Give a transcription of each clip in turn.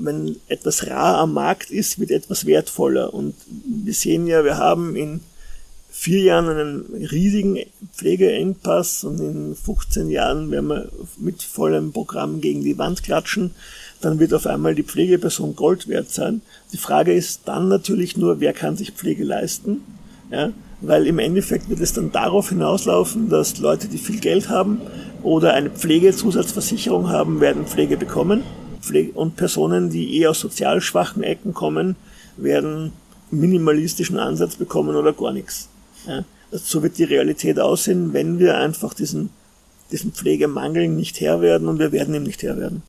wenn etwas rar am Markt ist, wird etwas wertvoller. Und wir sehen ja, wir haben in vier Jahren einen riesigen Pflegeengpass und in 15 Jahren werden wir mit vollem Programm gegen die Wand klatschen. Dann wird auf einmal die Pflegeperson Gold wert sein. Die Frage ist dann natürlich nur, wer kann sich Pflege leisten? Ja, weil im Endeffekt wird es dann darauf hinauslaufen, dass Leute, die viel Geld haben oder eine Pflegezusatzversicherung haben, werden Pflege bekommen. Und Personen, die eher aus sozial schwachen Ecken kommen, werden minimalistischen Ansatz bekommen oder gar nichts. Ja, also so wird die Realität aussehen, wenn wir einfach diesen, diesen Pflegemangel nicht Herr werden und wir werden ihm nicht Herr werden.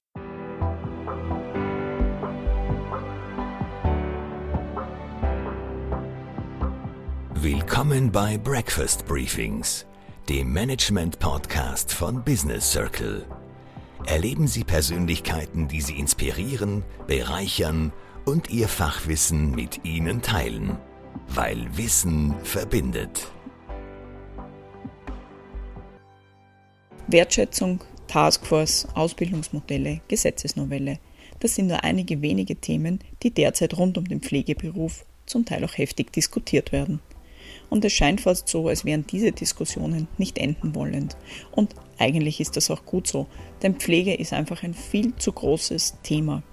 Willkommen bei Breakfast Briefings, dem Management-Podcast von Business Circle. Erleben Sie Persönlichkeiten, die Sie inspirieren, bereichern und Ihr Fachwissen mit Ihnen teilen, weil Wissen verbindet. Wertschätzung, Taskforce, Ausbildungsmodelle, Gesetzesnovelle. Das sind nur einige wenige Themen, die derzeit rund um den Pflegeberuf zum Teil auch heftig diskutiert werden und es scheint fast so, als wären diese Diskussionen nicht enden wollend. Und eigentlich ist das auch gut so, denn Pflege ist einfach ein viel zu großes Thema.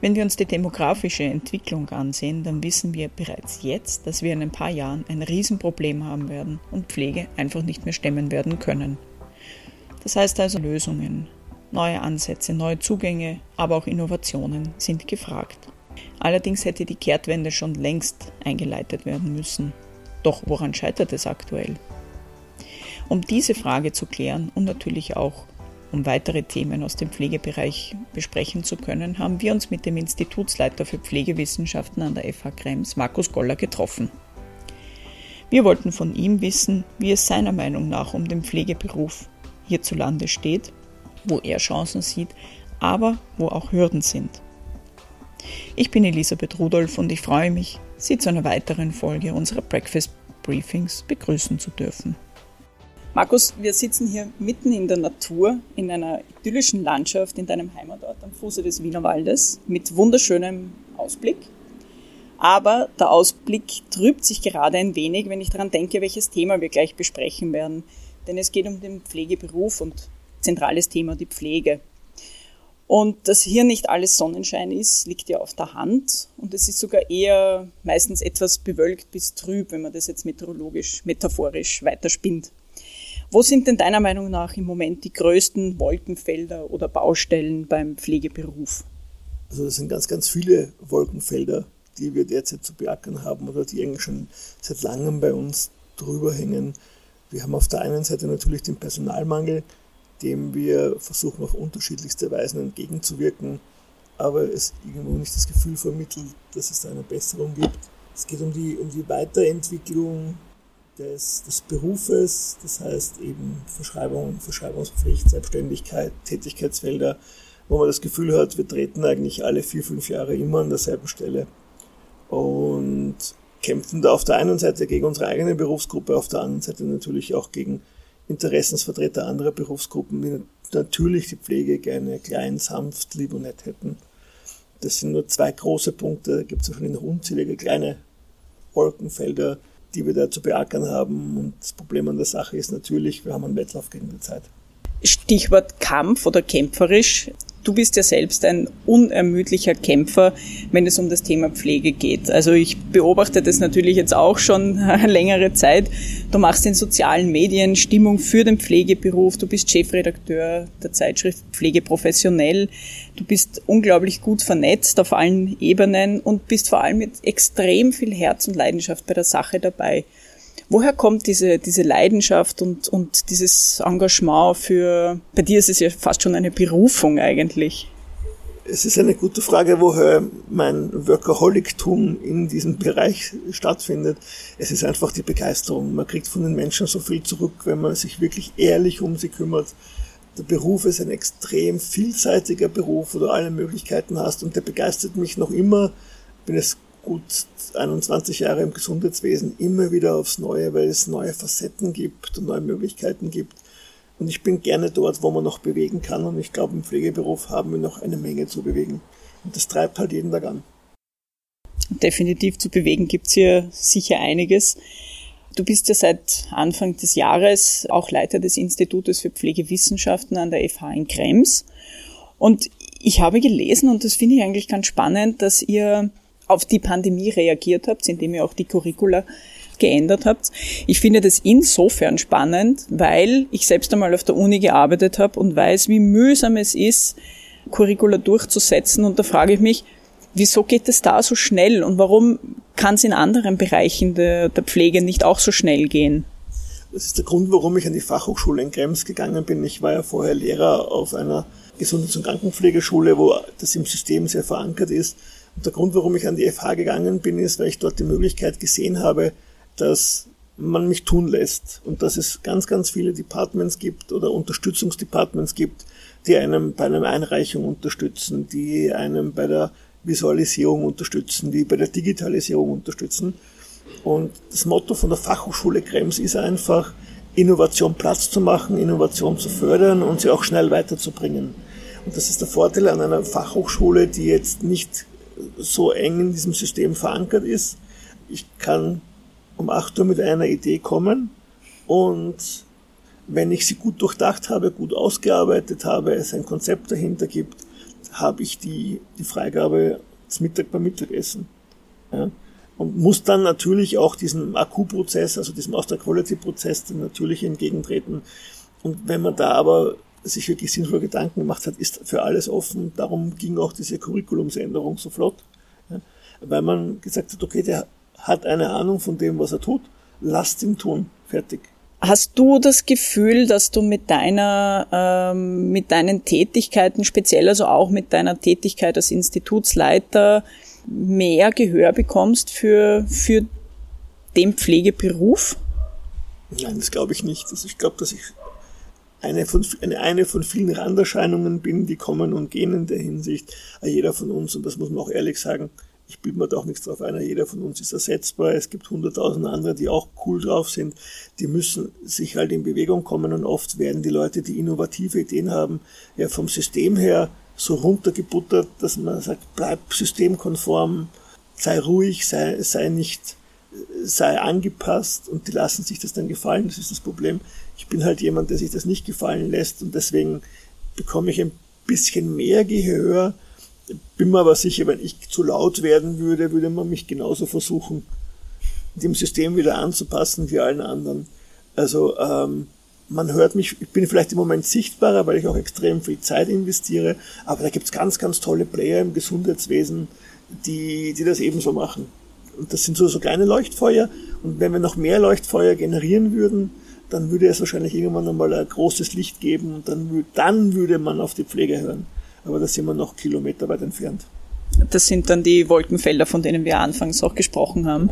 Wenn wir uns die demografische Entwicklung ansehen, dann wissen wir bereits jetzt, dass wir in ein paar Jahren ein Riesenproblem haben werden und Pflege einfach nicht mehr stemmen werden können. Das heißt also Lösungen, neue Ansätze, neue Zugänge, aber auch Innovationen sind gefragt. Allerdings hätte die Kehrtwende schon längst eingeleitet werden müssen. Doch woran scheitert es aktuell? Um diese Frage zu klären und natürlich auch um weitere Themen aus dem Pflegebereich besprechen zu können, haben wir uns mit dem Institutsleiter für Pflegewissenschaften an der FH Krems, Markus Goller, getroffen. Wir wollten von ihm wissen, wie es seiner Meinung nach um den Pflegeberuf hierzulande steht, wo er Chancen sieht, aber wo auch Hürden sind. Ich bin Elisabeth Rudolph und ich freue mich, Sie zu einer weiteren Folge unserer Breakfast Briefings begrüßen zu dürfen. Markus, wir sitzen hier mitten in der Natur, in einer idyllischen Landschaft in deinem Heimatort am Fuße des Wienerwaldes mit wunderschönem Ausblick. Aber der Ausblick trübt sich gerade ein wenig, wenn ich daran denke, welches Thema wir gleich besprechen werden. Denn es geht um den Pflegeberuf und zentrales Thema die Pflege. Und dass hier nicht alles Sonnenschein ist, liegt ja auf der Hand. Und es ist sogar eher meistens etwas bewölkt bis trüb, wenn man das jetzt meteorologisch, metaphorisch weiterspinnt. Wo sind denn deiner Meinung nach im Moment die größten Wolkenfelder oder Baustellen beim Pflegeberuf? Also es sind ganz, ganz viele Wolkenfelder, die wir derzeit zu beackern haben oder die eigentlich schon seit langem bei uns drüber hängen. Wir haben auf der einen Seite natürlich den Personalmangel, dem wir versuchen auf unterschiedlichste Weisen entgegenzuwirken, aber es irgendwo nicht das Gefühl vermittelt, dass es da eine Besserung gibt. Es geht um die, um die Weiterentwicklung des, des Berufes, das heißt eben Verschreibung, Verschreibungspflicht, Selbstständigkeit, Tätigkeitsfelder, wo man das Gefühl hat, wir treten eigentlich alle vier, fünf Jahre immer an derselben Stelle und kämpfen da auf der einen Seite gegen unsere eigene Berufsgruppe, auf der anderen Seite natürlich auch gegen Interessensvertreter anderer Berufsgruppen, die natürlich die Pflege gerne klein, sanft, lieb und nett hätten. Das sind nur zwei große Punkte, da gibt es wahrscheinlich noch unzählige kleine Wolkenfelder, die wir da zu beackern haben. Und das Problem an der Sache ist natürlich, wir haben einen Wettlauf gegen die Zeit. Stichwort Kampf oder kämpferisch. Du bist ja selbst ein unermüdlicher Kämpfer, wenn es um das Thema Pflege geht. Also ich beobachte das natürlich jetzt auch schon längere Zeit. Du machst in sozialen Medien Stimmung für den Pflegeberuf. Du bist Chefredakteur der Zeitschrift Pflege professionell. Du bist unglaublich gut vernetzt auf allen Ebenen und bist vor allem mit extrem viel Herz und Leidenschaft bei der Sache dabei. Woher kommt diese, diese Leidenschaft und, und dieses Engagement für, bei dir ist es ja fast schon eine Berufung eigentlich? Es ist eine gute Frage, woher mein Workaholictum in diesem Bereich stattfindet. Es ist einfach die Begeisterung. Man kriegt von den Menschen so viel zurück, wenn man sich wirklich ehrlich um sie kümmert. Der Beruf ist ein extrem vielseitiger Beruf, wo du alle Möglichkeiten hast und der begeistert mich noch immer. Bin es gut 21 Jahre im Gesundheitswesen immer wieder aufs Neue, weil es neue Facetten gibt und neue Möglichkeiten gibt. Und ich bin gerne dort, wo man noch bewegen kann. Und ich glaube, im Pflegeberuf haben wir noch eine Menge zu bewegen. Und das treibt halt jeden Tag an. Definitiv zu bewegen gibt's hier sicher einiges. Du bist ja seit Anfang des Jahres auch Leiter des Institutes für Pflegewissenschaften an der FH in Krems. Und ich habe gelesen, und das finde ich eigentlich ganz spannend, dass ihr auf die Pandemie reagiert habt, indem ihr auch die Curricula geändert habt. Ich finde das insofern spannend, weil ich selbst einmal auf der Uni gearbeitet habe und weiß, wie mühsam es ist, Curricula durchzusetzen. Und da frage ich mich, wieso geht es da so schnell und warum kann es in anderen Bereichen der, der Pflege nicht auch so schnell gehen? Das ist der Grund, warum ich an die Fachhochschule in Krems gegangen bin. Ich war ja vorher Lehrer auf einer Gesundheits- und Krankenpflegeschule, wo das im System sehr verankert ist. Und der Grund, warum ich an die FH gegangen bin, ist, weil ich dort die Möglichkeit gesehen habe, dass man mich tun lässt und dass es ganz, ganz viele Departments gibt oder Unterstützungsdepartments gibt, die einem bei einer Einreichung unterstützen, die einem bei der Visualisierung unterstützen, die bei der Digitalisierung unterstützen. Und das Motto von der Fachhochschule Krems ist einfach, Innovation Platz zu machen, Innovation zu fördern und sie auch schnell weiterzubringen. Und das ist der Vorteil an einer Fachhochschule, die jetzt nicht so eng in diesem System verankert ist. Ich kann um 8 Uhr mit einer Idee kommen und wenn ich sie gut durchdacht habe, gut ausgearbeitet habe, es ein Konzept dahinter gibt, habe ich die, die Freigabe zum Mittag beim Mittagessen. Ja? Und muss dann natürlich auch diesem Akku-Prozess, also diesem Auster-Quality-Prozess dann natürlich entgegentreten. Und wenn man da aber sich wirklich sinnvolle Gedanken gemacht hat, ist für alles offen. Darum ging auch diese Curriculumsänderung so flott. Ja? Weil man gesagt hat, okay, der hat eine Ahnung von dem, was er tut, lasst ihn tun. Fertig. Hast du das Gefühl, dass du mit deiner, ähm, mit deinen Tätigkeiten, speziell also auch mit deiner Tätigkeit als Institutsleiter, mehr Gehör bekommst für, für den Pflegeberuf? Nein, das glaube ich nicht. Also ich glaube, dass ich eine von, eine, eine von vielen Randerscheinungen bin, die kommen und gehen in der Hinsicht. Jeder von uns, und das muss man auch ehrlich sagen, ich bilde mir da auch nichts drauf ein, jeder von uns ist ersetzbar. Es gibt hunderttausend andere, die auch cool drauf sind. Die müssen sich halt in Bewegung kommen und oft werden die Leute, die innovative Ideen haben, ja vom System her so runtergebuttert, dass man sagt, bleib systemkonform, sei ruhig, sei, sei nicht, sei angepasst und die lassen sich das dann gefallen. Das ist das Problem. Ich bin halt jemand, der sich das nicht gefallen lässt und deswegen bekomme ich ein bisschen mehr Gehör, bin mir aber sicher, wenn ich zu laut werden würde, würde man mich genauso versuchen, dem System wieder anzupassen wie allen anderen. Also ähm, man hört mich, ich bin vielleicht im Moment sichtbarer, weil ich auch extrem viel Zeit investiere, aber da gibt's ganz, ganz tolle Player im Gesundheitswesen, die, die das ebenso machen. Und das sind so, so kleine Leuchtfeuer. Und wenn wir noch mehr Leuchtfeuer generieren würden, dann würde es wahrscheinlich irgendwann einmal ein großes Licht geben und dann, dann würde man auf die Pflege hören aber da sind wir noch Kilometer weit entfernt. Das sind dann die Wolkenfelder, von denen wir anfangs auch gesprochen haben.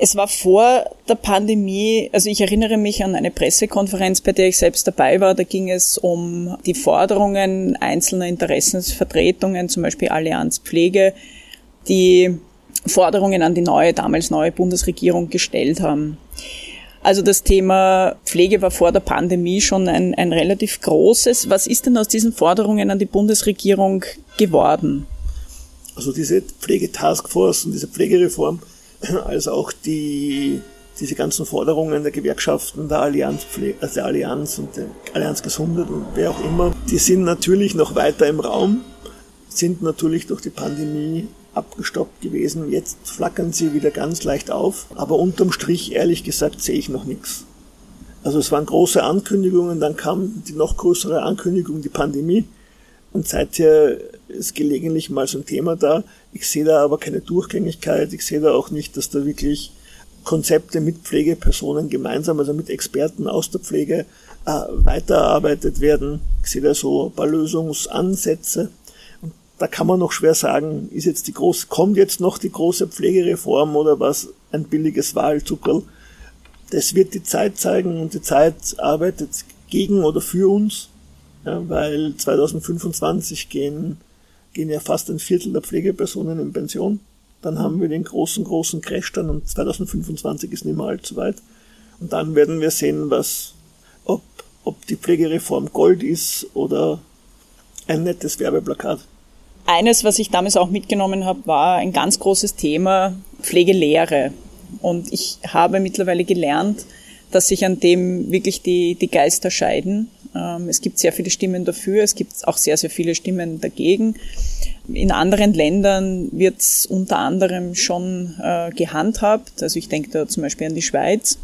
Es war vor der Pandemie, also ich erinnere mich an eine Pressekonferenz, bei der ich selbst dabei war. Da ging es um die Forderungen einzelner Interessensvertretungen, zum Beispiel Allianz Pflege, die Forderungen an die neue, damals neue Bundesregierung gestellt haben. Also das Thema Pflege war vor der Pandemie schon ein, ein relativ großes. Was ist denn aus diesen Forderungen an die Bundesregierung geworden? Also diese Pflegetaskforce und diese Pflegereform, als auch die, diese ganzen Forderungen der Gewerkschaften, der Allianz, Pflege, also der Allianz und der Allianz Gesundheit und wer auch immer, die sind natürlich noch weiter im Raum, sind natürlich durch die Pandemie abgestoppt gewesen. Jetzt flackern sie wieder ganz leicht auf. Aber unterm Strich, ehrlich gesagt, sehe ich noch nichts. Also es waren große Ankündigungen, dann kam die noch größere Ankündigung, die Pandemie. Und seither ist gelegentlich mal so ein Thema da. Ich sehe da aber keine Durchgängigkeit. Ich sehe da auch nicht, dass da wirklich Konzepte mit Pflegepersonen gemeinsam, also mit Experten aus der Pflege, äh, weitererarbeitet werden. Ich sehe da so ein paar Lösungsansätze da kann man noch schwer sagen, ist jetzt die große, kommt jetzt noch die große Pflegereform oder was ein billiges Wahlzuckerl. Das wird die Zeit zeigen und die Zeit arbeitet gegen oder für uns, ja, weil 2025 gehen, gehen ja fast ein Viertel der Pflegepersonen in Pension. Dann haben wir den großen, großen Crash dann und 2025 ist nicht mehr allzu weit. Und dann werden wir sehen, was, ob, ob die Pflegereform Gold ist oder ein nettes Werbeplakat. Eines, was ich damals auch mitgenommen habe, war ein ganz großes Thema Pflegelehre. Und ich habe mittlerweile gelernt, dass sich an dem wirklich die, die Geister scheiden. Ähm, es gibt sehr viele Stimmen dafür, es gibt auch sehr, sehr viele Stimmen dagegen. In anderen Ländern wird es unter anderem schon äh, gehandhabt. Also ich denke da zum Beispiel an die Schweiz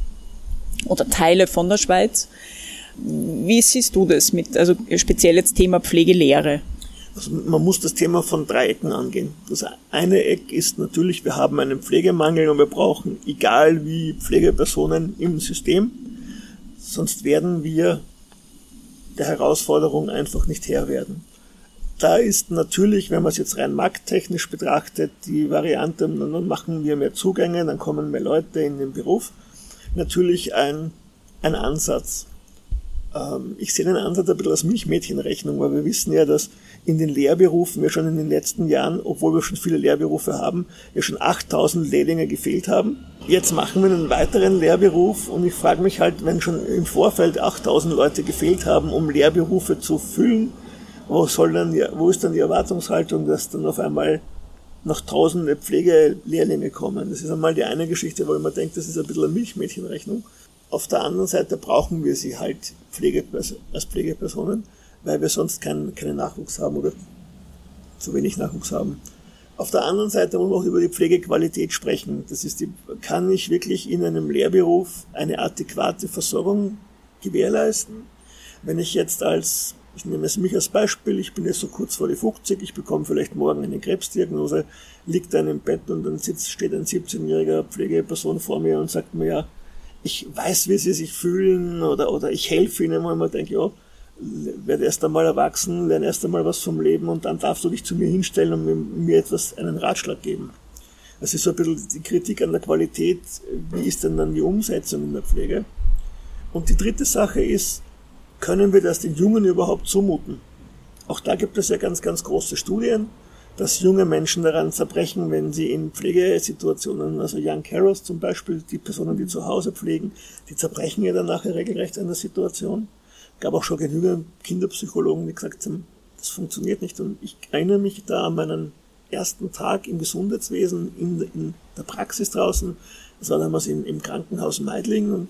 oder Teile von der Schweiz. Wie siehst du das mit, also speziell jetzt Thema Pflegelehre? Also man muss das Thema von drei Ecken angehen. Das eine Eck ist natürlich, wir haben einen Pflegemangel und wir brauchen, egal wie, Pflegepersonen im System. Sonst werden wir der Herausforderung einfach nicht Herr werden. Da ist natürlich, wenn man es jetzt rein markttechnisch betrachtet, die Variante, dann machen wir mehr Zugänge, dann kommen mehr Leute in den Beruf, natürlich ein, ein Ansatz. Ähm, ich sehe den Ansatz ein bisschen als Milchmädchenrechnung, weil wir wissen ja, dass in den Lehrberufen wir schon in den letzten Jahren, obwohl wir schon viele Lehrberufe haben, ja schon 8000 Lehrlinge gefehlt haben. Jetzt machen wir einen weiteren Lehrberuf und ich frage mich halt, wenn schon im Vorfeld 8000 Leute gefehlt haben, um Lehrberufe zu füllen, wo soll dann, wo ist dann die Erwartungshaltung, dass dann auf einmal noch tausende Pflegelehrlinge kommen? Das ist einmal die eine Geschichte, wo ich mir denke, das ist ein bisschen eine Milchmädchenrechnung. Auf der anderen Seite brauchen wir sie halt Pflegepers als Pflegepersonen weil wir sonst keinen, keinen Nachwuchs haben oder zu wenig Nachwuchs haben. Auf der anderen Seite wollen wir auch über die Pflegequalität sprechen. Das ist die, kann ich wirklich in einem Lehrberuf eine adäquate Versorgung gewährleisten? Wenn ich jetzt als, ich nehme es mich als Beispiel, ich bin jetzt so kurz vor die 50, ich bekomme vielleicht morgen eine Krebsdiagnose, liegt dann im Bett und dann sitzt, steht ein 17-jähriger Pflegeperson vor mir und sagt mir, ja, ich weiß, wie sie sich fühlen oder, oder ich helfe ihnen, wo ich mir denke, ja, werde erst einmal erwachsen, lerne erst einmal was vom Leben und dann darfst du dich zu mir hinstellen und mir, etwas, einen Ratschlag geben. Das ist so ein bisschen die Kritik an der Qualität, wie ist denn dann die Umsetzung in der Pflege? Und die dritte Sache ist, können wir das den Jungen überhaupt zumuten? Auch da gibt es ja ganz, ganz große Studien, dass junge Menschen daran zerbrechen, wenn sie in Pflegesituationen, also Young Carers zum Beispiel, die Personen, die zu Hause pflegen, die zerbrechen ja dann nachher regelrecht an der Situation gab auch schon genügend Kinderpsychologen, die gesagt haben, das funktioniert nicht. Und ich erinnere mich da an meinen ersten Tag im Gesundheitswesen in, in der Praxis draußen. Das war damals in, im Krankenhaus Meidling und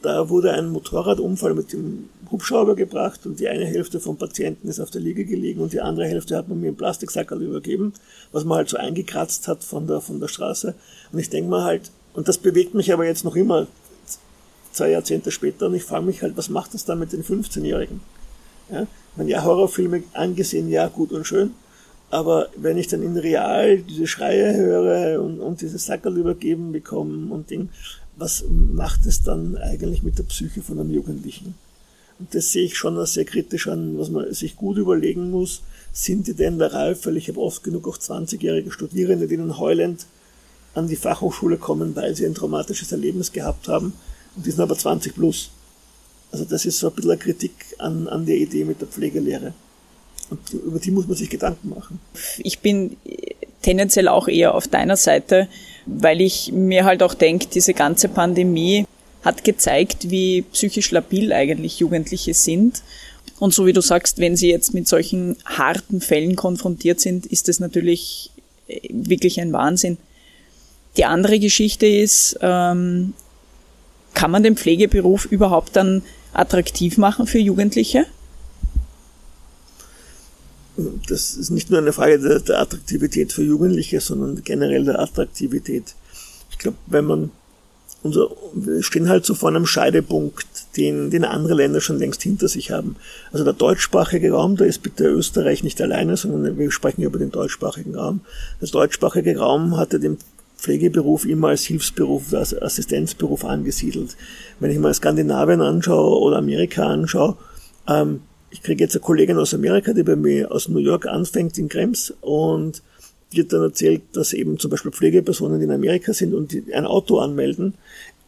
da wurde ein Motorradunfall mit dem Hubschrauber gebracht und die eine Hälfte vom Patienten ist auf der Liege gelegen und die andere Hälfte hat man mir im Plastiksackerl übergeben, was man halt so eingekratzt hat von der, von der Straße. Und ich denke mal halt, und das bewegt mich aber jetzt noch immer zwei Jahrzehnte später und ich frage mich halt, was macht das dann mit den 15-Jährigen? Ja, man ja Horrorfilme angesehen, ja gut und schön, aber wenn ich dann in real diese Schreie höre und, und diese Sackerl übergeben bekomme und Ding, was macht es dann eigentlich mit der Psyche von einem Jugendlichen? Und das sehe ich schon als sehr kritisch an, was man sich gut überlegen muss. Sind die denn der Reif? Weil ich habe oft genug auch 20-jährige Studierende, die dann heulend an die Fachhochschule kommen, weil sie ein traumatisches Erlebnis gehabt haben und die sind aber 20 plus. Also das ist so ein bisschen eine Kritik an, an der Idee mit der Pflegelehre. Und über die muss man sich Gedanken machen. Ich bin tendenziell auch eher auf deiner Seite, weil ich mir halt auch denke, diese ganze Pandemie hat gezeigt, wie psychisch labil eigentlich Jugendliche sind. Und so wie du sagst, wenn sie jetzt mit solchen harten Fällen konfrontiert sind, ist das natürlich wirklich ein Wahnsinn. Die andere Geschichte ist, ähm, kann man den Pflegeberuf überhaupt dann attraktiv machen für Jugendliche? Das ist nicht nur eine Frage der, der Attraktivität für Jugendliche, sondern generell der Attraktivität. Ich glaube, wenn man unser, wir stehen halt so vor einem Scheidepunkt, den, den andere Länder schon längst hinter sich haben. Also der deutschsprachige Raum, da ist bitte Österreich nicht alleine, sondern wir sprechen über den deutschsprachigen Raum. Der deutschsprachige Raum hatte den Pflegeberuf immer als Hilfsberuf, als Assistenzberuf angesiedelt. Wenn ich mal Skandinavien anschaue oder Amerika anschaue, ähm, ich kriege jetzt eine Kollegin aus Amerika, die bei mir aus New York anfängt in Krems und die hat dann erzählt, dass eben zum Beispiel Pflegepersonen, in Amerika sind und ein Auto anmelden,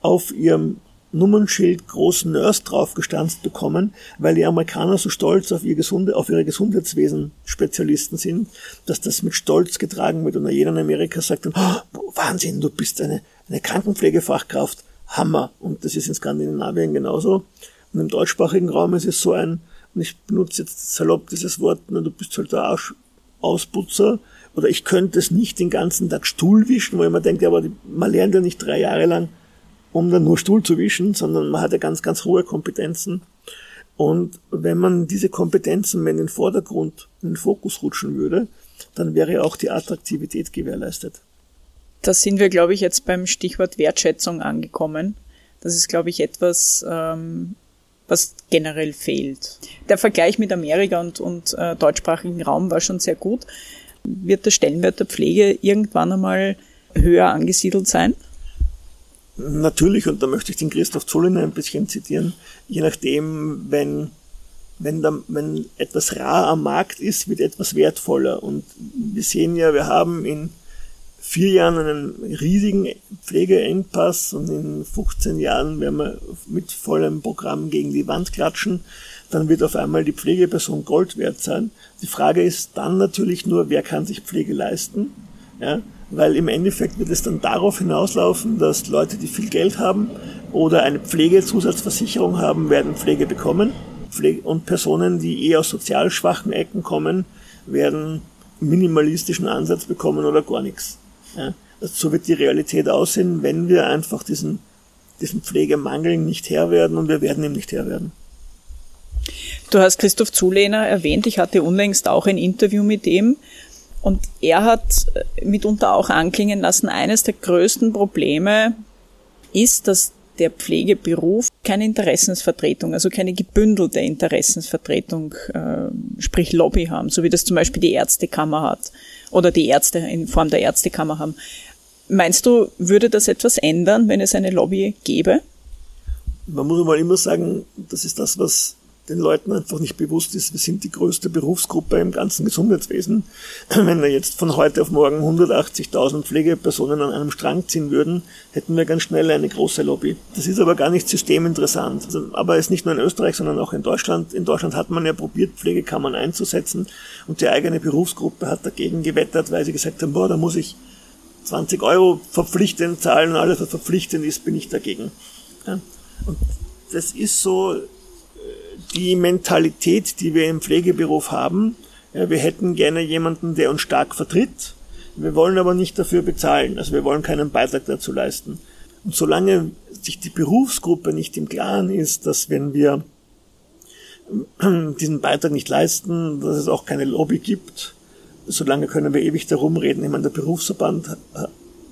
auf ihrem Nummernschild groß Nurse draufgestanzt bekommen, weil die Amerikaner so stolz auf, ihr Gesunde, auf ihre Gesundheitswesen-Spezialisten sind, dass das mit Stolz getragen wird. Und jeder in Amerika sagt dann, oh, Wahnsinn, du bist eine, eine Krankenpflegefachkraft, Hammer. Und das ist in Skandinavien genauso. Und im deutschsprachigen Raum ist es so ein, und ich benutze jetzt salopp dieses Wort, na, du bist halt der Arsch, Ausputzer oder ich könnte es nicht den ganzen Tag Stuhl wischen, weil man denkt, aber man lernt ja nicht drei Jahre lang, um dann nur Stuhl zu wischen, sondern man hat ja ganz, ganz hohe Kompetenzen. Und wenn man diese Kompetenzen mehr in den Vordergrund, in den Fokus rutschen würde, dann wäre auch die Attraktivität gewährleistet. Da sind wir, glaube ich, jetzt beim Stichwort Wertschätzung angekommen. Das ist, glaube ich, etwas, ähm, was generell fehlt. Der Vergleich mit Amerika und, und äh, deutschsprachigen Raum war schon sehr gut. Wird der Stellenwert der Pflege irgendwann einmal höher angesiedelt sein? Natürlich, und da möchte ich den Christoph Zolliner ein bisschen zitieren, je nachdem, wenn, wenn, da, wenn etwas rar am Markt ist, wird etwas wertvoller. Und wir sehen ja, wir haben in vier Jahren einen riesigen Pflegeengpass und in 15 Jahren werden wir mit vollem Programm gegen die Wand klatschen. Dann wird auf einmal die Pflegeperson Gold wert sein. Die Frage ist dann natürlich nur, wer kann sich Pflege leisten? Ja, weil im Endeffekt wird es dann darauf hinauslaufen, dass Leute, die viel Geld haben oder eine Pflegezusatzversicherung haben, werden Pflege bekommen. Und Personen, die eher aus sozial schwachen Ecken kommen, werden minimalistischen Ansatz bekommen oder gar nichts. Ja, also so wird die Realität aussehen, wenn wir einfach diesen, diesen Pflegemangel nicht Herr werden und wir werden ihm nicht Herr werden. Du hast Christoph Zulehner erwähnt, ich hatte unlängst auch ein Interview mit ihm und er hat mitunter auch anklingen lassen, eines der größten Probleme ist, dass der Pflegeberuf keine Interessensvertretung, also keine gebündelte Interessensvertretung, äh, sprich Lobby haben, so wie das zum Beispiel die Ärztekammer hat oder die Ärzte in Form der Ärztekammer haben. Meinst du, würde das etwas ändern, wenn es eine Lobby gäbe? Man muss mal immer sagen, das ist das, was den Leuten einfach nicht bewusst ist, wir sind die größte Berufsgruppe im ganzen Gesundheitswesen. Wenn wir jetzt von heute auf morgen 180.000 Pflegepersonen an einem Strang ziehen würden, hätten wir ganz schnell eine große Lobby. Das ist aber gar nicht systeminteressant. Also, aber es ist nicht nur in Österreich, sondern auch in Deutschland. In Deutschland hat man ja probiert, Pflegekammern einzusetzen und die eigene Berufsgruppe hat dagegen gewettert, weil sie gesagt haben, boah, da muss ich 20 Euro verpflichtend zahlen alles, was verpflichtend ist, bin ich dagegen. Und das ist so, die Mentalität, die wir im Pflegeberuf haben. Wir hätten gerne jemanden, der uns stark vertritt. Wir wollen aber nicht dafür bezahlen. Also wir wollen keinen Beitrag dazu leisten. Und solange sich die Berufsgruppe nicht im Klaren ist, dass wenn wir diesen Beitrag nicht leisten, dass es auch keine Lobby gibt, solange können wir ewig darum reden. Ich meine, der Berufsverband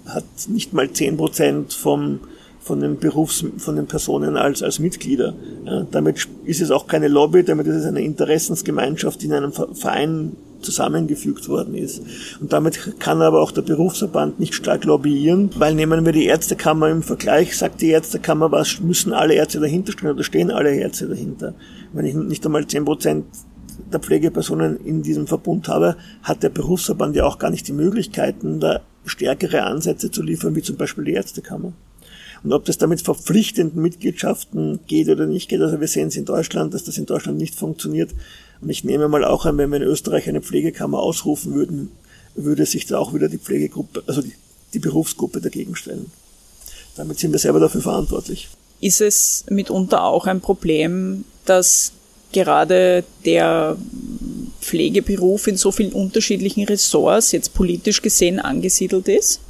hat nicht mal zehn Prozent vom von den Berufs, von den Personen als, als Mitglieder. Ja, damit ist es auch keine Lobby, damit ist es eine Interessensgemeinschaft, die in einem Verein zusammengefügt worden ist. Und damit kann aber auch der Berufsverband nicht stark lobbyieren, weil nehmen wir die Ärztekammer im Vergleich, sagt die Ärztekammer, was müssen alle Ärzte dahinter stehen oder stehen alle Ärzte dahinter. Wenn ich nicht einmal zehn Prozent der Pflegepersonen in diesem Verbund habe, hat der Berufsverband ja auch gar nicht die Möglichkeiten, da stärkere Ansätze zu liefern, wie zum Beispiel die Ärztekammer. Und ob das damit verpflichtenden Mitgliedschaften geht oder nicht geht, also wir sehen es in Deutschland, dass das in Deutschland nicht funktioniert. Und ich nehme mal auch an, wenn wir in Österreich eine Pflegekammer ausrufen würden, würde sich da auch wieder die Pflegegruppe, also die, die Berufsgruppe dagegen stellen. Damit sind wir selber dafür verantwortlich. Ist es mitunter auch ein Problem, dass gerade der Pflegeberuf in so vielen unterschiedlichen Ressorts jetzt politisch gesehen angesiedelt ist?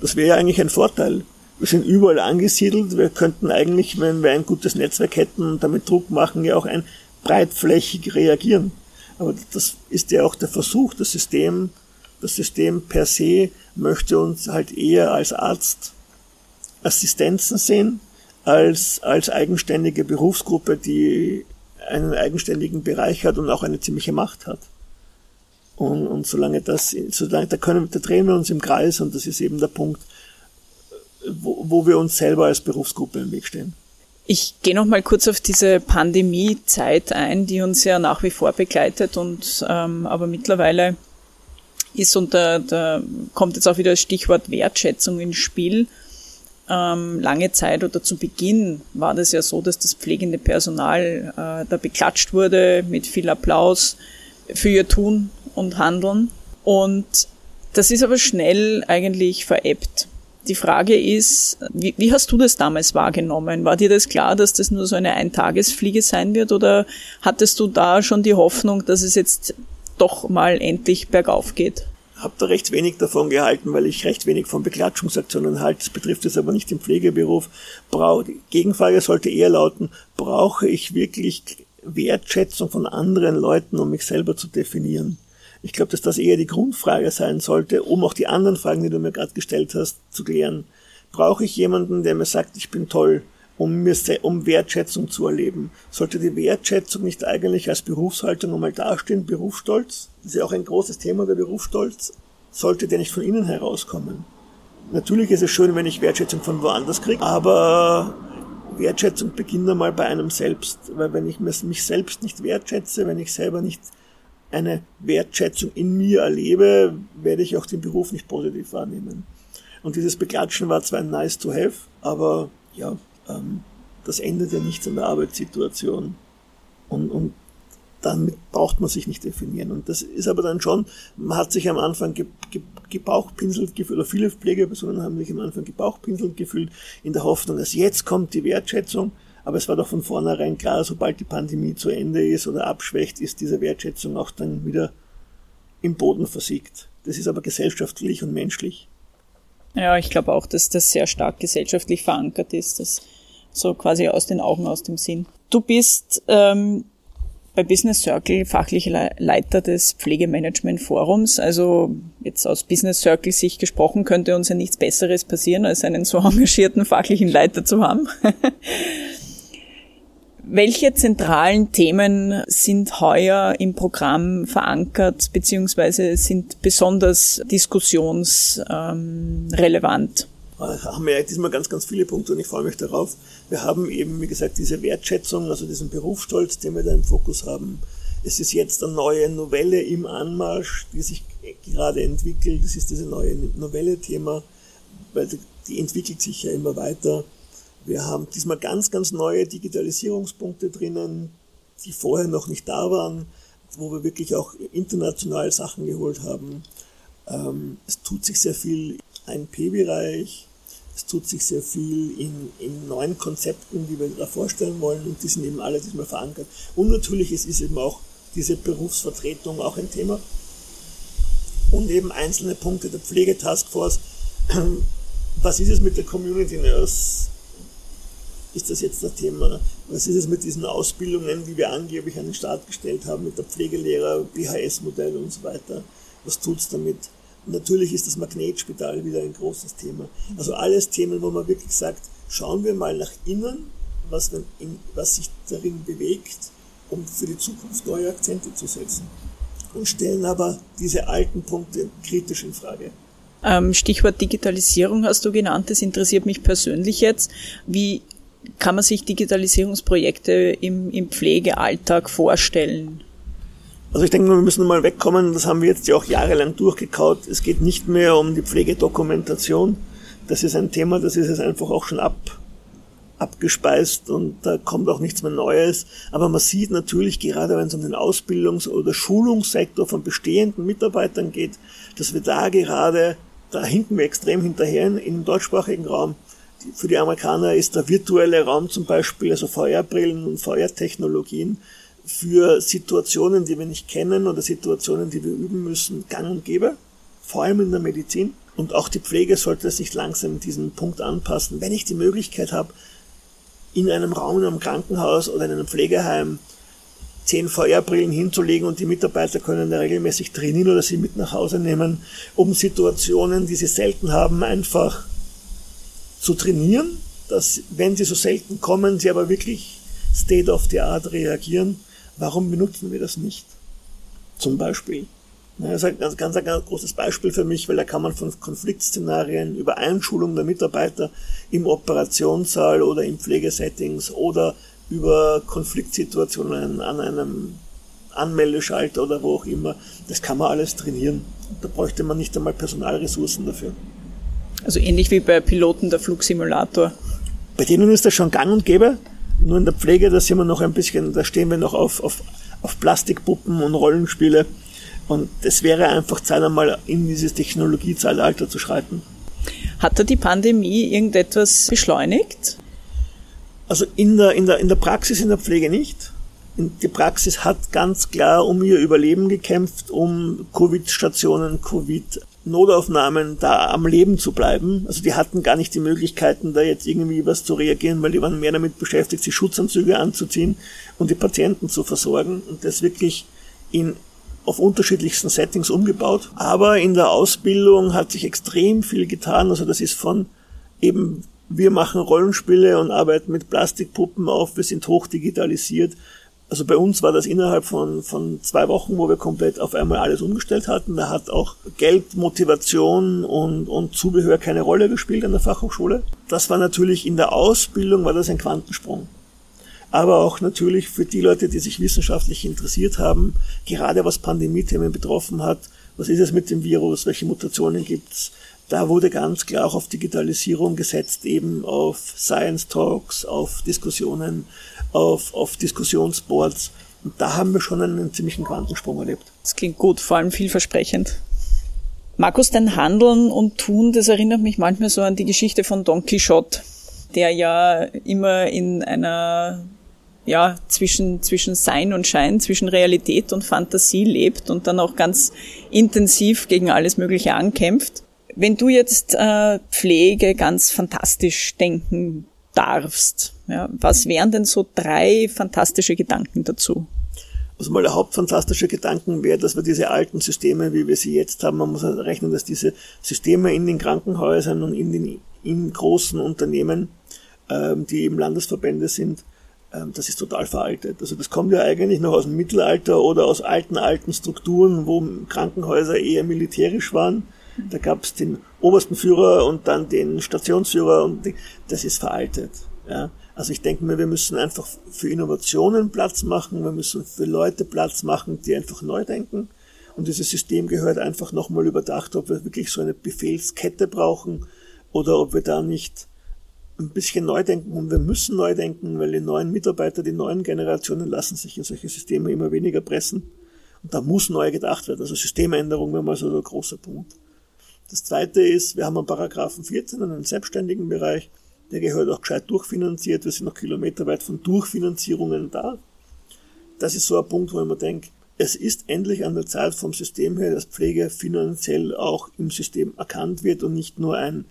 Das wäre ja eigentlich ein Vorteil wir sind überall angesiedelt. Wir könnten eigentlich, wenn wir ein gutes Netzwerk hätten und damit Druck machen, ja auch ein breitflächig reagieren. Aber das ist ja auch der Versuch. Das System, das System per se möchte uns halt eher als Arzt Assistenzen sehen, als, als eigenständige Berufsgruppe, die einen eigenständigen Bereich hat und auch eine ziemliche Macht hat. Und, und solange das, solange, da können, da drehen wir uns im Kreis und das ist eben der Punkt, wo, wo wir uns selber als Berufsgruppe im Weg stehen. Ich gehe noch mal kurz auf diese Pandemiezeit ein, die uns ja nach wie vor begleitet und ähm, aber mittlerweile ist und da, da kommt jetzt auch wieder das Stichwort Wertschätzung ins Spiel. Ähm, lange Zeit oder zu Beginn war das ja so, dass das pflegende Personal äh, da beklatscht wurde mit viel Applaus für ihr Tun und Handeln. Und das ist aber schnell eigentlich verebbt. Die Frage ist, wie, wie, hast du das damals wahrgenommen? War dir das klar, dass das nur so eine Eintagesfliege sein wird oder hattest du da schon die Hoffnung, dass es jetzt doch mal endlich bergauf geht? habe da recht wenig davon gehalten, weil ich recht wenig von Beklatschungsaktionen halte. Das betrifft es aber nicht den Pflegeberuf. Brau die Gegenfrage sollte eher lauten, brauche ich wirklich Wertschätzung von anderen Leuten, um mich selber zu definieren? Ich glaube, dass das eher die Grundfrage sein sollte, um auch die anderen Fragen, die du mir gerade gestellt hast, zu klären. Brauche ich jemanden, der mir sagt, ich bin toll? um, mir, um Wertschätzung zu erleben. Sollte die Wertschätzung nicht eigentlich als Berufshaltung einmal dastehen, Berufsstolz? Das ist ja auch ein großes Thema, der Berufsstolz. Sollte der nicht von innen herauskommen? Natürlich ist es schön, wenn ich Wertschätzung von woanders kriege, aber Wertschätzung beginnt einmal bei einem selbst. Weil wenn ich mich selbst nicht wertschätze, wenn ich selber nicht eine Wertschätzung in mir erlebe, werde ich auch den Beruf nicht positiv wahrnehmen. Und dieses Beklatschen war zwar nice to have, aber ja, ähm, das ändert ja nichts an der Arbeitssituation. Und, und damit braucht man sich nicht definieren. Und das ist aber dann schon, man hat sich am Anfang ge, ge, gebauchpinselt gefühlt, oder viele Pflegepersonen haben sich am Anfang gebauchpinselt gefühlt, in der Hoffnung, dass jetzt kommt die Wertschätzung. Aber es war doch von vornherein klar, sobald die Pandemie zu Ende ist oder abschwächt, ist diese Wertschätzung auch dann wieder im Boden versiegt. Das ist aber gesellschaftlich und menschlich. Ja, ich glaube auch, dass das sehr stark gesellschaftlich verankert ist. dass so quasi aus den Augen, aus dem Sinn. Du bist ähm, bei Business Circle fachlicher Leiter des Pflegemanagement Forums. Also jetzt aus Business Circle Sicht gesprochen könnte uns ja nichts Besseres passieren, als einen so engagierten fachlichen Leiter zu haben. Welche zentralen Themen sind heuer im Programm verankert beziehungsweise sind besonders diskussionsrelevant? haben wir diesmal ganz, ganz viele Punkte und ich freue mich darauf. Wir haben eben, wie gesagt, diese Wertschätzung, also diesen Berufsstolz, den wir da im Fokus haben. Es ist jetzt eine neue Novelle im Anmarsch, die sich gerade entwickelt. Das ist diese neue Novelle-Thema, weil die entwickelt sich ja immer weiter. Wir haben diesmal ganz, ganz neue Digitalisierungspunkte drinnen, die vorher noch nicht da waren, wo wir wirklich auch international Sachen geholt haben. Ähm, es tut sich sehr viel im P-Bereich. Es tut sich sehr viel in, in neuen Konzepten, die wir da vorstellen wollen und die sind eben alle diesmal verankert. Und natürlich ist, ist eben auch diese Berufsvertretung auch ein Thema. Und eben einzelne Punkte der Pflegetaskforce. Was ist es mit der Community Nurse? Ist das jetzt das Thema? Was ist es mit diesen Ausbildungen, die wir angeblich an den Start gestellt haben, mit der Pflegelehrer, BHS-Modell und so weiter? Was tut's damit? Natürlich ist das Magnetspital wieder ein großes Thema. Also alles Themen, wo man wirklich sagt, schauen wir mal nach innen, was, in, was sich darin bewegt, um für die Zukunft neue Akzente zu setzen. Und stellen aber diese alten Punkte kritisch in Frage. Ähm, Stichwort Digitalisierung hast du genannt, das interessiert mich persönlich jetzt. Wie kann man sich Digitalisierungsprojekte im, im Pflegealltag vorstellen? Also ich denke, wir müssen mal wegkommen, das haben wir jetzt ja auch jahrelang durchgekaut. Es geht nicht mehr um die Pflegedokumentation. Das ist ein Thema, das ist jetzt einfach auch schon ab, abgespeist und da kommt auch nichts mehr Neues. Aber man sieht natürlich, gerade wenn es um den Ausbildungs- oder Schulungssektor von bestehenden Mitarbeitern geht, dass wir da gerade, da hinken wir extrem hinterher im deutschsprachigen Raum. Für die Amerikaner ist der virtuelle Raum zum Beispiel, also VR-Brillen und VR-Technologien, für Situationen, die wir nicht kennen oder Situationen, die wir üben müssen, gang und gäbe, vor allem in der Medizin. Und auch die Pflege sollte sich langsam diesen Punkt anpassen. Wenn ich die Möglichkeit habe, in einem Raum in einem Krankenhaus oder in einem Pflegeheim zehn VR-Brillen hinzulegen und die Mitarbeiter können da regelmäßig trainieren oder sie mit nach Hause nehmen, um Situationen, die sie selten haben, einfach zu trainieren, dass wenn sie so selten kommen, sie aber wirklich State of the Art reagieren Warum benutzen wir das nicht? Zum Beispiel. Das ist ein ganz, ganz, ganz großes Beispiel für mich, weil da kann man von Konfliktszenarien über Einschulung der Mitarbeiter im Operationssaal oder in Pflegesettings oder über Konfliktsituationen an einem Anmeldeschalter oder wo auch immer, das kann man alles trainieren. Da bräuchte man nicht einmal Personalressourcen dafür. Also ähnlich wie bei Piloten der Flugsimulator. Bei denen ist das schon gang und gäbe. Nur in der Pflege, da sind wir noch ein bisschen, da stehen wir noch auf, auf, auf Plastikpuppen und Rollenspiele. Und es wäre einfach Zeit, einmal in dieses Technologiezeitalter zu schreiten. Hat da die Pandemie irgendetwas beschleunigt? Also in der, in der, in der Praxis, in der Pflege nicht. die Praxis hat ganz klar um ihr Überleben gekämpft, um Covid-Stationen, Covid-Notaufnahmen da am Leben zu bleiben. Also die hatten gar nicht die Möglichkeiten, da jetzt irgendwie was zu reagieren, weil die waren mehr damit beschäftigt, sich Schutzanzüge anzuziehen und die Patienten zu versorgen und das wirklich in auf unterschiedlichsten Settings umgebaut. Aber in der Ausbildung hat sich extrem viel getan. Also das ist von eben wir machen Rollenspiele und arbeiten mit Plastikpuppen auf, wir sind hoch digitalisiert. Also bei uns war das innerhalb von, von zwei Wochen, wo wir komplett auf einmal alles umgestellt hatten. Da hat auch Geld, Motivation und, und Zubehör keine Rolle gespielt an der Fachhochschule. Das war natürlich in der Ausbildung war das ein Quantensprung. Aber auch natürlich für die Leute, die sich wissenschaftlich interessiert haben, gerade was Pandemie-Themen betroffen hat, was ist es mit dem Virus, welche Mutationen gibt's, da wurde ganz klar auch auf Digitalisierung gesetzt, eben auf Science Talks, auf Diskussionen, auf, auf Diskussionsboards. Und da haben wir schon einen ziemlichen Quantensprung erlebt. Das klingt gut, vor allem vielversprechend. Markus, dein Handeln und Tun, das erinnert mich manchmal so an die Geschichte von Don Quixote, der ja immer in einer ja, zwischen, zwischen Sein und Schein, zwischen Realität und Fantasie lebt und dann auch ganz intensiv gegen alles Mögliche ankämpft. Wenn du jetzt äh, Pflege ganz fantastisch denken darfst, ja, was wären denn so drei fantastische Gedanken dazu? Also mal der hauptfantastische Gedanken wäre, dass wir diese alten Systeme, wie wir sie jetzt haben, man muss rechnen, dass diese Systeme in den Krankenhäusern und in den in großen Unternehmen, ähm, die eben Landesverbände sind, ähm, das ist total veraltet. Also das kommt ja eigentlich noch aus dem Mittelalter oder aus alten, alten Strukturen, wo Krankenhäuser eher militärisch waren da gab es den obersten Führer und dann den Stationsführer und die, das ist veraltet. Ja. Also ich denke mir, wir müssen einfach für Innovationen Platz machen, wir müssen für Leute Platz machen, die einfach neu denken. Und dieses System gehört einfach nochmal überdacht, ob wir wirklich so eine Befehlskette brauchen oder ob wir da nicht ein bisschen neu denken. Und wir müssen neu denken, weil die neuen Mitarbeiter, die neuen Generationen lassen sich in solche Systeme immer weniger pressen. Und da muss neu gedacht werden. Also Systemänderung wäre mal so der große Punkt. Das zweite ist, wir haben einen Paragraphen 14, einen selbstständigen Bereich, der gehört auch gescheit durchfinanziert. Wir sind noch kilometerweit von Durchfinanzierungen da. Das ist so ein Punkt, wo ich mir denke, es ist endlich an der Zeit vom System her, dass Pflege finanziell auch im System erkannt wird und nicht nur ein,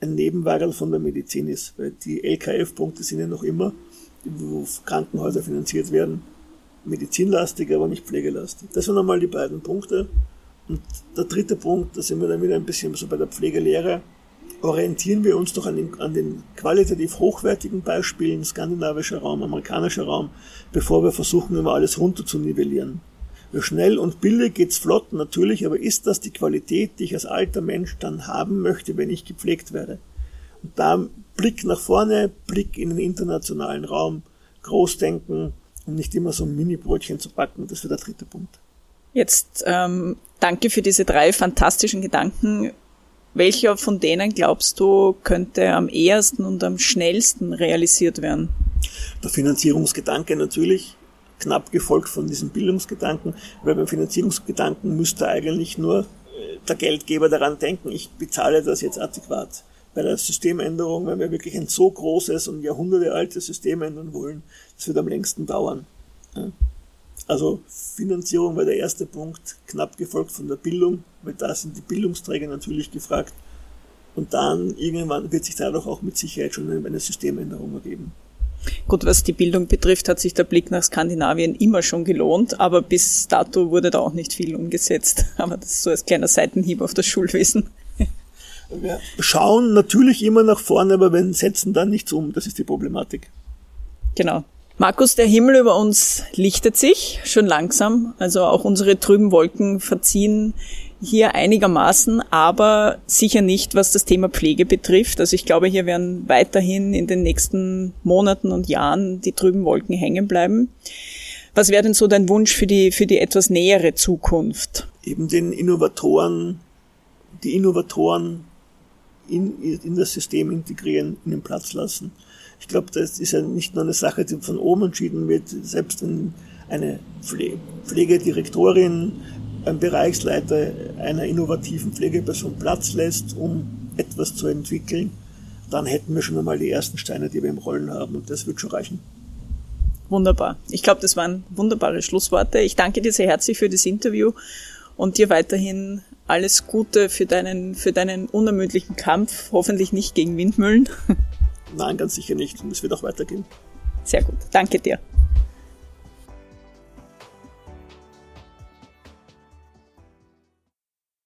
ein Nebenwagen von der Medizin ist. Weil die LKF-Punkte sind ja noch immer, wo Krankenhäuser finanziert werden, medizinlastig, aber nicht pflegelastig. Das sind einmal die beiden Punkte. Und der dritte Punkt, da sind wir dann wieder ein bisschen so bei der Pflegelehre, orientieren wir uns doch an den, an den qualitativ hochwertigen Beispielen skandinavischer Raum, amerikanischer Raum, bevor wir versuchen, immer alles runter zu nivellieren. Schnell und billig geht's flott, natürlich, aber ist das die Qualität, die ich als alter Mensch dann haben möchte, wenn ich gepflegt werde? Und da Blick nach vorne, Blick in den internationalen Raum, Großdenken und nicht immer so ein Mini-Brötchen zu backen, das wäre der dritte Punkt. Jetzt ähm, danke für diese drei fantastischen Gedanken. Welcher von denen glaubst du könnte am ehesten und am schnellsten realisiert werden? Der Finanzierungsgedanke natürlich, knapp gefolgt von diesem Bildungsgedanken, weil beim Finanzierungsgedanken müsste eigentlich nur äh, der Geldgeber daran denken, ich bezahle das jetzt adäquat. Bei der Systemänderung, wenn wir wirklich ein so großes und jahrhundertealtes System ändern wollen, das wird am längsten dauern. Also Finanzierung war der erste Punkt, knapp gefolgt von der Bildung, weil da sind die Bildungsträger natürlich gefragt. Und dann irgendwann wird sich dadurch auch mit Sicherheit schon eine Systemänderung ergeben. Gut, was die Bildung betrifft, hat sich der Blick nach Skandinavien immer schon gelohnt, aber bis dato wurde da auch nicht viel umgesetzt. Aber das ist so als kleiner Seitenhieb auf das Schulwesen. Wir schauen natürlich immer nach vorne, aber wir setzen dann nichts um. Das ist die Problematik. Genau. Markus, der Himmel über uns lichtet sich schon langsam. Also auch unsere trüben Wolken verziehen hier einigermaßen, aber sicher nicht, was das Thema Pflege betrifft. Also ich glaube, hier werden weiterhin in den nächsten Monaten und Jahren die trüben Wolken hängen bleiben. Was wäre denn so dein Wunsch für die, für die etwas nähere Zukunft? Eben den Innovatoren, die Innovatoren in, in das System integrieren, ihnen Platz lassen. Ich glaube, das ist ja nicht nur eine Sache, die von oben entschieden wird. Selbst wenn eine Pflegedirektorin, ein Bereichsleiter einer innovativen Pflegeperson Platz lässt, um etwas zu entwickeln, dann hätten wir schon einmal die ersten Steine, die wir im Rollen haben. Und das wird schon reichen. Wunderbar. Ich glaube, das waren wunderbare Schlussworte. Ich danke dir sehr herzlich für das Interview und dir weiterhin alles Gute für deinen, für deinen unermüdlichen Kampf, hoffentlich nicht gegen Windmühlen. Nein, ganz sicher nicht. Und es wird auch weitergehen. Sehr gut. Danke dir.